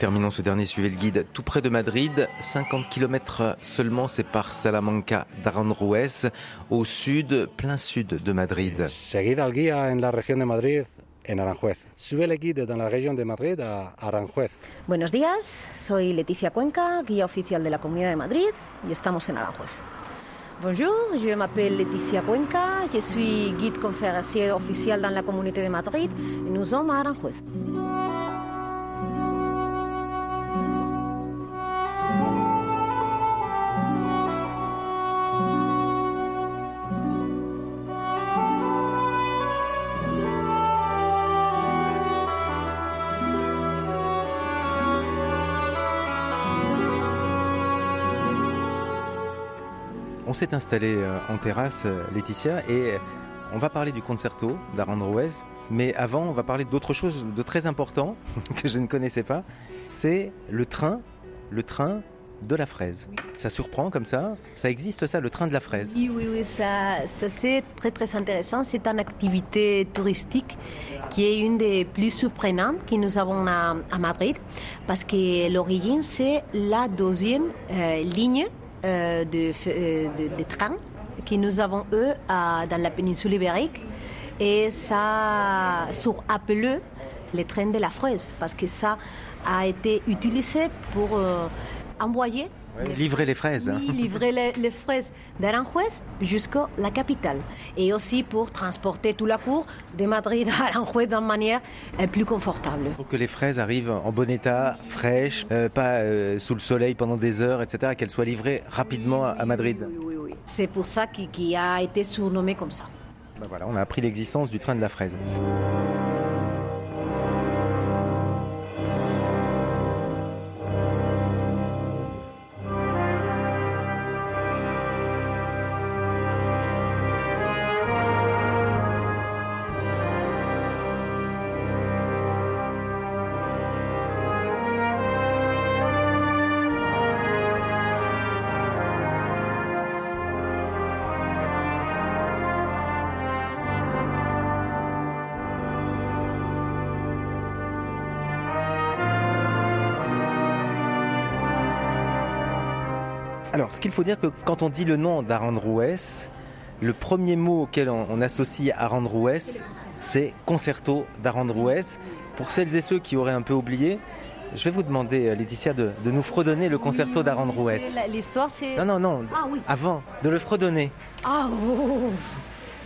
Terminons ce dernier suivez le guide tout près de Madrid. 50 km seulement séparent Salamanca d'Aranjuez au sud, plein sud de Madrid. Seguid al guía en la región de Madrid, en Aranjuez. Suivez le guide dans la région de Madrid à Aranjuez. Buenos días, soy Leticia Cuenca, guía oficial de la Comunidad de Madrid y estamos en Aranjuez. Bonjour, je m'appelle Leticia Cuenca, je suis guide conférencier officiel dans la Communauté de Madrid et nous sommes à Aranjuez. On s'est installé euh, en terrasse, euh, Laetitia, et on va parler du concerto d'Arandrouez. Mais avant, on va parler d'autre chose de très important que je ne connaissais pas. C'est le train, le train de la fraise. Ça surprend comme ça? Ça existe ça, le train de la fraise? Oui, oui, oui, ça, ça c'est très très intéressant. C'est une activité touristique qui est une des plus surprenantes que nous avons à, à Madrid parce que l'origine c'est la deuxième euh, ligne euh, de, euh, de, de train que nous avons eux à- dans la péninsule ibérique. Et ça sur appelé le train de la fraise parce que ça a été utilisé pour euh, envoyer Livrer les fraises. hein. oui, livrer les, les fraises d'Aranjuez jusqu'à la capitale. Et aussi pour transporter toute la cour de Madrid à Aranjuez d'une manière euh, plus confortable. Pour que les fraises arrivent en bon état, fraîches, euh, pas euh, sous le soleil pendant des heures, etc., qu'elles soient livrées rapidement à- Madrid. C'est pour ça qu'il qu'il a été surnommé comme ça. Ben voilà, on a appris l'existence du train de la fraise. Alors, ce qu'il faut dire que quand on dit le nom d'Arandrouès, le premier mot auquel on, on associe Arandrouès, c'est concerto d'Arandrouès. Pour celles et ceux qui auraient un peu oublié, je vais vous demander, euh, Laetitia, de, de nous fredonner le concerto la- L'histoire, c'est. Non, non, non. Ah oui. Avant, de le fredonner. Ah, oh.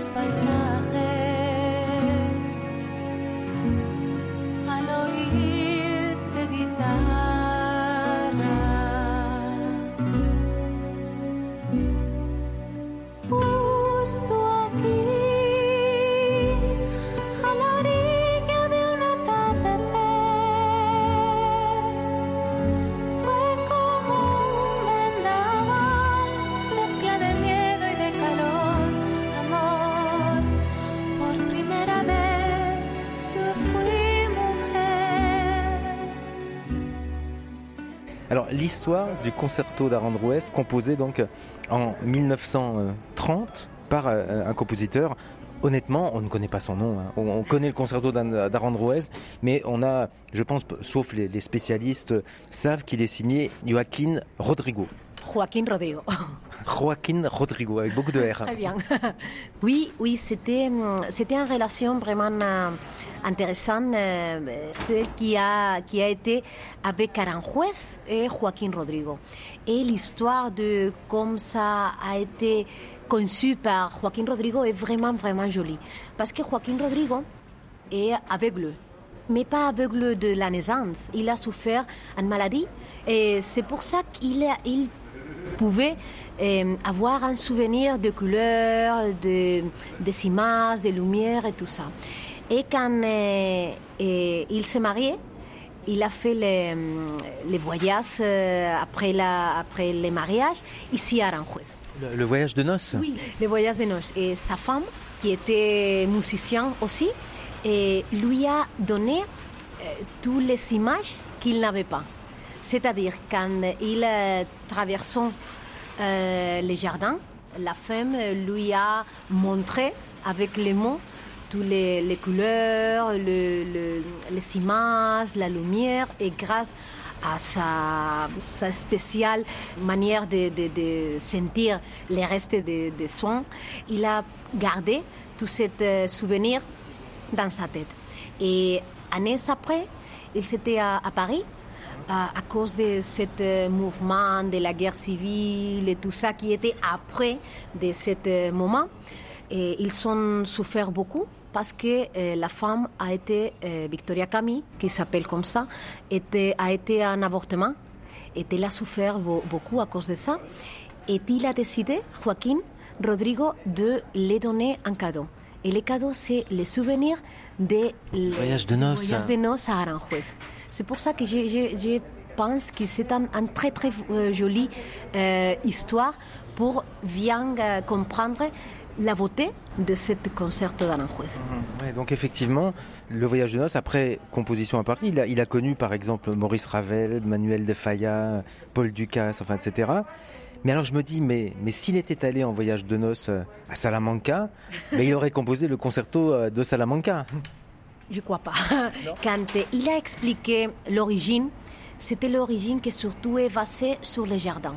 los paisajes. Alors, l'histoire du concerto d'Arandrouès, composé donc en 1930 par euh, un compositeur. Honnêtement, on ne connaît pas son nom. hein. On, on connaît le concerto d'Arandrouès, mais on a, je pense, sauf les, les spécialistes, savent qu'il est signé Joaquín Rodrigo. Joaquín Rodrigo. Joaquín Rodrigo, avec beaucoup de R. Très bien. Oui, oui, c'était hum, c'était une relation vraiment intéressante, euh, celle qui a qui a été avec Aranjuez et Joaquín Rodrigo. Et l'histoire de comme ça a été conçu par Joaquín Rodrigo est vraiment vraiment jolie, parce que Joaquín Rodrigo est aveugle mais pas aveugle de la naissance. Il a souffert une maladie et c'est pour ça qu'il a- il pouvait euh, avoir un souvenir de couleurs, de, des images, des lumières et tout ça. Et quand euh, euh, il s'est marié, il a fait les, les voyages euh, après, la, après le mariage ici à Aranjuez. Le, le voyage de noces Oui, les voyages de noces. Et sa femme, qui était musicien aussi, et lui a donné euh, toutes les images qu'il n'avait pas. C'est-à-dire, quand il euh, traversait euh, les jardins, la femme lui a montré avec les mots toutes les, couleurs, le- le- les images, la lumière, et grâce à sa, spéciale manière de, de- de sentir les restes des des soins, il a gardé tout ces souvenirs dans sa tête. Et années après, il s'était à, Paris à, à cause de ce euh, mouvement de la guerre civile et tout ça qui était après de ce euh, moment. Et ils ont souffert beaucoup parce que euh, la femme a été, euh, Victoria Camille, qui s'appelle comme ça, était, a été un avortement. Et elle a souffert beau- beaucoup à cause de ça. Et il a décidé, Joaquín Rodrigo, de les donner un cadeau. Et le cadeau, c'est le souvenir de le Voyage de noces. voyage de noces à Aranjuez. C'est pour ça que je, pense que c'est un, un très très euh, jolie euh, histoire pour bien euh, comprendre la beauté de ce concerto d'Aranjuez. Ouais, donc effectivement, le voyage de noces, après composition à Paris, il a, il a connu par exemple Maurice Ravel, Manuel de Falla, Paul Ducasse, enfin etc. Mais alors je me dis, mais, mais s'il était allé en voyage de noces euh, à Salamanca, mais il aurait composé le concerto euh, de Salamanca. Je crois pas. Quand il a expliqué l'origine, c'était l'origine qui surtout est basée sur les jardins.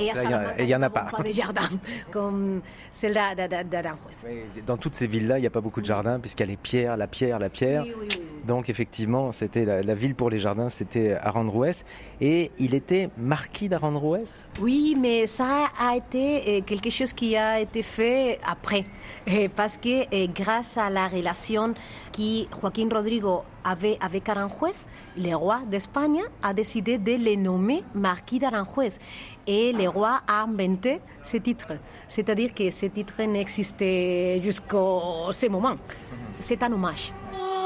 Et il y en a pas. pas de jardins comme celle d'A- d'A- d'A- d'Aranjuez. Dans toutes ces villes-là, il n'y a pas beaucoup de jardins, puisqu'il y a les pierres, la pierre, la pierre. Oui, oui, oui. Donc effectivement, c'était la, la ville pour les jardins, c'était Arandrouès. Et il était marquis d'Arandrouès Oui, mais ça a été euh, quelque chose qui a été fait après. Euh, Parce que euh, grâce à la relation que Joaquín Rodrigo avait avec Aranjuez, le roi d'Espagne a décidé de le nommer marquis d'Aranjuez. Et le roi a inventé ce titre. C'est-à-dire que ce titre n'existait jusqu'au ce moment. C'est un hommage. Oh,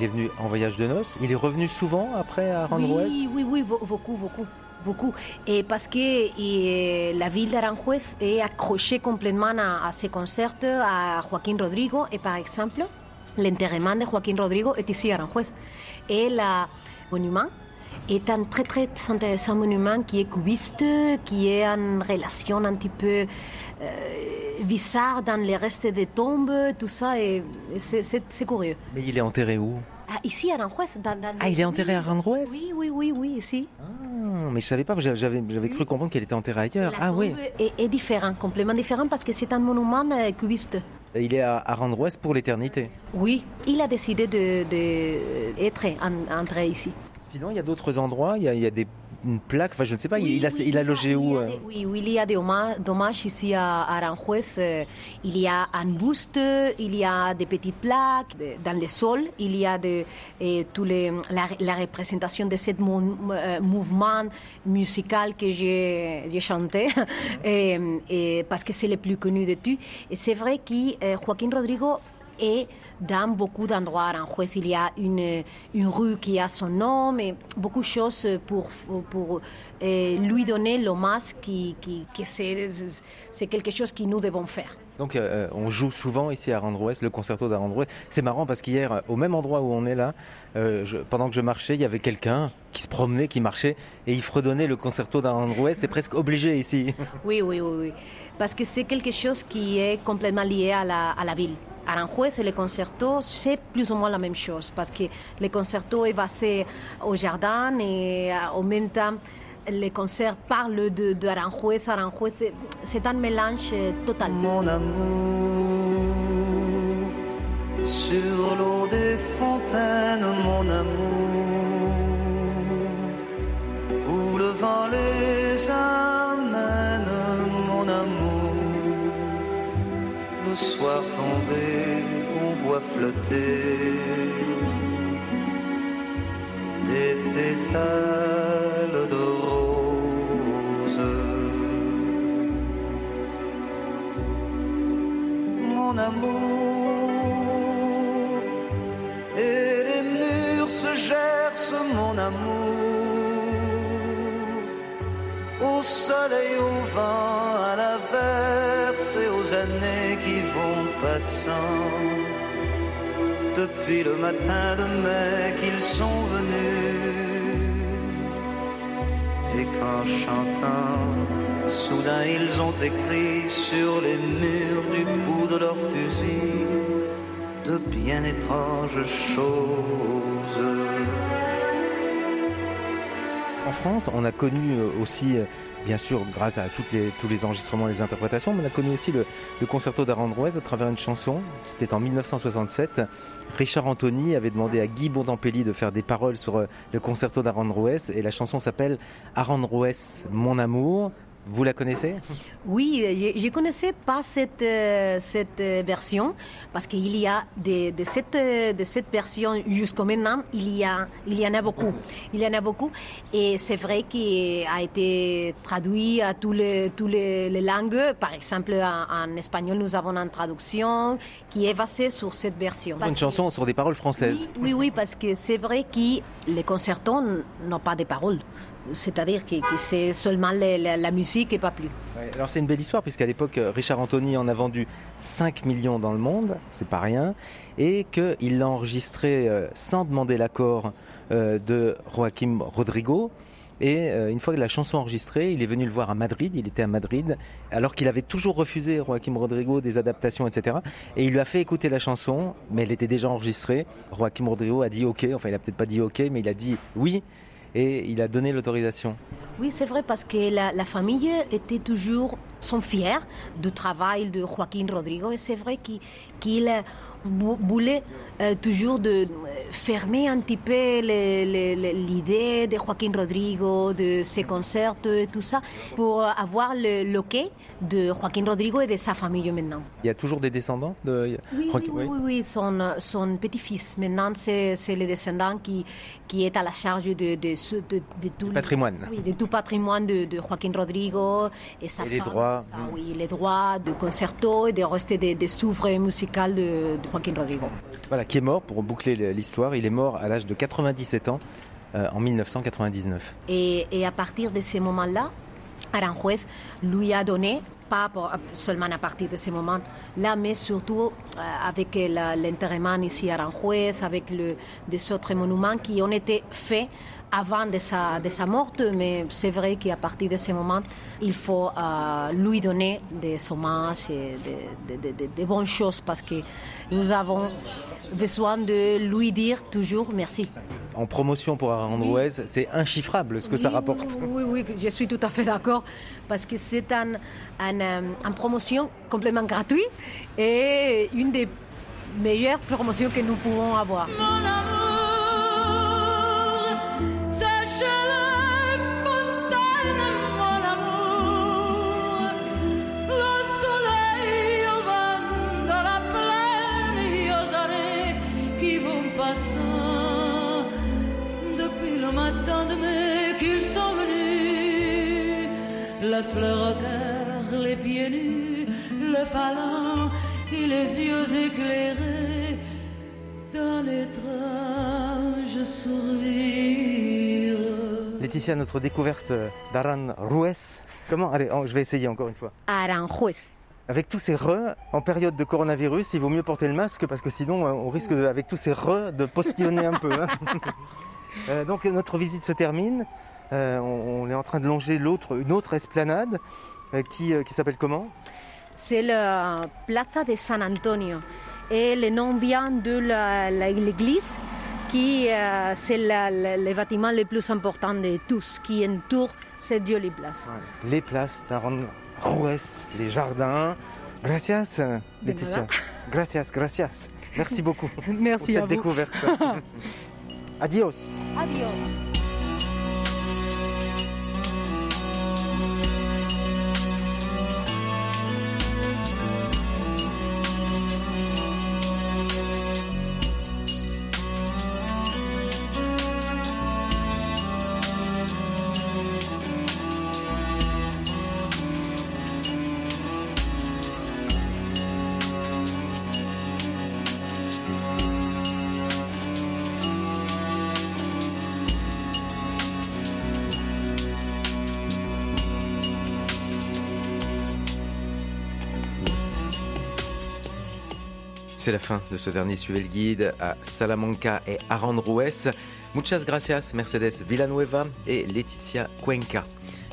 il est venu en voyage de noces, il est revenu souvent après à Arandrouès Oui, oui, oui, beaucoup, beaucoup, beaucoup. Et parce que eh, la ville d'Aranjuez est accrochée complètement à, à ces concerts, à Joaquín Rodrigo. Et par exemple, l'enterrement de Joaquín Rodrigo est ici à Aranjuez. Et le monument est un très, très intéressant monument qui est cubiste, qui est en relation un petit peu euh, bizarre dans les restes des tombes, tout ça. Et, c'est- curieux. Mais il est enterré où? Ah, ici à Aranjuez. Dans, dans Ah, il est enterré à Arandrouès Oui, oui, oui, oui, ici. Ah, Mais je savais pas, j'avais, cru comprendre qu'elle était enterrée ailleurs. La Ah oui, est, est différent, complètement différent parce que c'est un monument euh, cubiste. il est à Arandrouès pour l'éternité. Oui, il a décidé de, de être en- entré ici. Sinon, il y a d'autres endroits, il y a, il y a des une plaque, enfin je ne sais pas, Oui, il, a, oui, il a logé où euh Oui, oui, il y a des hommages, dommages ici à Aranjuez. euh, Il y a un buste, il y a des petites plaques dans le sol, il y a de, les, la, la représentation de ce mouvement musical que j'ai chanté, et, et parce que c'est le plus connu de tout. Et c'est vrai que Joaquín Rodrigo et dans beaucoup d'endroits à Aranjuez, il y a une, une rue qui a son nom et beaucoup de choses pour, pour euh, lui donner l'hommage qui, qui, que c'est, quelque chose que nous devons faire. Donc euh, on joue souvent ici à Arandrouès, le concerto d'Arandrouès. C'est marrant parce qu'hier, au même endroit où on est là, euh, je- pendant que je marchais, il y avait quelqu'un qui se promenait, qui marchait, et il fredonnait le concerto d'Arandrouès. C'est presque obligé ici. Oui, oui, oui, oui. Parce que c'est quelque chose qui est complètement lié à la, à la ville. Aranjuez et le concerto, c'est plus ou moins la même chose parce que le concerto est au jardin et euh, en même temps, le concert parle de, Aranjuez. Aranjuez, c'est- c'est un mélange euh, total. Mon amour, sur l'eau des fontaines, mon amour, où le vent les a soir tombé, on voit flotter des pétales de rose. Mon amour, et les murs se gercent, mon amour, au soleil, au vent, à l'averse depuis le matin de mai qu'ils sont venus. Et qu'en chantant, soudain ils ont écrit sur les murs du bout de leur fusil de bien étranges choses. En France, on a connu aussi, euh, bien sûr, grâce à tous les enregistrements, les interprétations, mais on a connu aussi le, le concerto d'Aranjuez à travers une chanson. C'était en 1967. Richard Anthony avait demandé à Guy Bondampelli de faire des paroles sur euh, le concerto d'Aranjuez et la chanson s'appelle Aranjuez, mon amour. Vous la connaissez? Oui, je ne connaissais pas cette, euh, cette euh, version parce qu'il y a de, de, cette, euh, de cette version jusqu'au maintenant, il y, a, il y en a beaucoup. Il y en a beaucoup et c'est vrai qu'il a été traduit à tous les, tous les, les langues. Par exemple, en, en, espagnol, nous avons une traduction qui est basée sur cette version. Une chanson sur des paroles françaises. Oui, oui, oui parce que c'est vrai que les concertos n'ont pas de paroles. C'est-à-dire que, c'est seulement la, musique et pas plus. Alors c'est une belle histoire puisqu'à l'époque Richard Anthony en a vendu 5 millions dans le monde, c'est pas rien, et qu'il l'a enregistré euh, sans demander l'accord euh, de Joaquim Rodrigo. Et euh, une fois que la chanson enregistrée, il est venu le voir à Madrid, il était à Madrid, alors qu'il avait toujours refusé, Joaquim Rodrigo, des adaptations, etc. Et il lui a fait écouter la chanson, mais elle était déjà enregistrée. Joaquim Rodrigo a dit OK, enfin il a peut-être pas dit OK, mais il a dit oui et il a donné l'autorisation. Oui, c'est vrai parce que la, famille était toujours sont fiers du travail de Joaquín Rodrigo et c'est vrai qu'il qu voulait euh, toujours de fermer un petit peu l'idée de Joaquín Rodrigo, de ses concerts et tout ça, pour avoir le loquet de Joaquín Rodrigo et de sa famille maintenant. Il y a toujours des descendants de Oui, oui, oui, oui, oui, son, son petit-fils. Maintenant, c'est les descendants qui, qui est à la charge de, de, de, de tout le patrimoine. Oui, de tout patrimoine de, Joaquín Rodrigo et sa et femme, les droits. Ça, oui, les droits de concerto et de rester des, des souverains musicales de, de Joaquín Rodrigo. Voilà, qui est mort, pour boucler l'histoire, il est mort à l'âge de 97 ans euh, en 1999. Et, à partir de ce moment-là, Aranjuez lui a donné, pas pour, seulement à partir de ce moment-là, mais surtout euh, avec l'enterrement ici à Aranjuez, avec le, des autres monuments qui ont été faits avant de sa, de sa mort, mais c'est vrai qu'à partir de ce moment, il faut euh, lui donner des hommages et des de, de, de, bonnes choses parce que nous avons besoin de lui dire toujours merci. En promotion pour oui. c'est inchiffrable ce que oui, ça rapporte. Oui, oui, je suis tout à fait d'accord parce que c'est un, un, un, promotion complètement gratuit et une des meilleures promotions que nous pouvons avoir. Mon amour. La fleur au cœur, les pieds nus, le palin et les yeux éclairés d'un sourire. Laetitia, notre découverte d'Aran Ruiz. Comment Allez, oh, je vais essayer encore une fois. Aranjuez. Avec tous ces re, en période de coronavirus, il vaut mieux porter le masque parce que sinon on risque, de, avec tous ces re, de postillonner un peu. Hein. Euh, donc notre visite se termine. Euh, on, on, est en train de longer l'autre, une autre esplanade euh, qui, qui s'appelle comment? C'est la Plaza de San Antonio. Et le nom vient de l'église qui euh, c'est le bâtiment le plus important de tous, qui entoure cette jolie place. Ouais. Les places les jardins. Gracias, Laetitia. Gracias, gracias. Merci beaucoup Merci pour cette vous. découverte. Adios. Adios. C'est la fin de ce dernier Suivez le guide à Salamanca et Aranjuez. Muchas gracias Mercedes Villanueva et Laetitia Cuenca.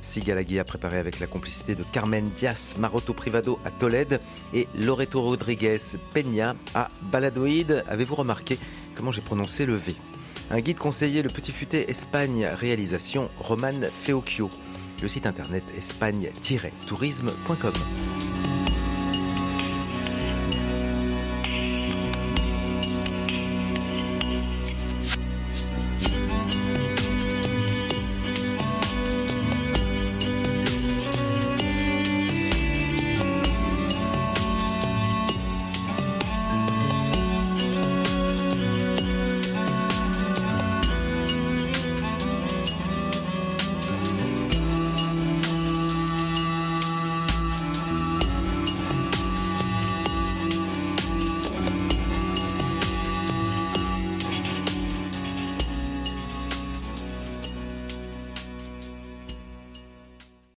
Sigalagui a préparé avec la complicité de Carmen Diaz Maroto Privado à Tolède et Loreto Rodriguez Peña à Baladoïde. Avez-vous remarqué comment j'ai prononcé le V? Un guide conseillé Le Petit Futé Espagne, réalisation Roman Feocchio. Le site internet espagne-tourisme.com.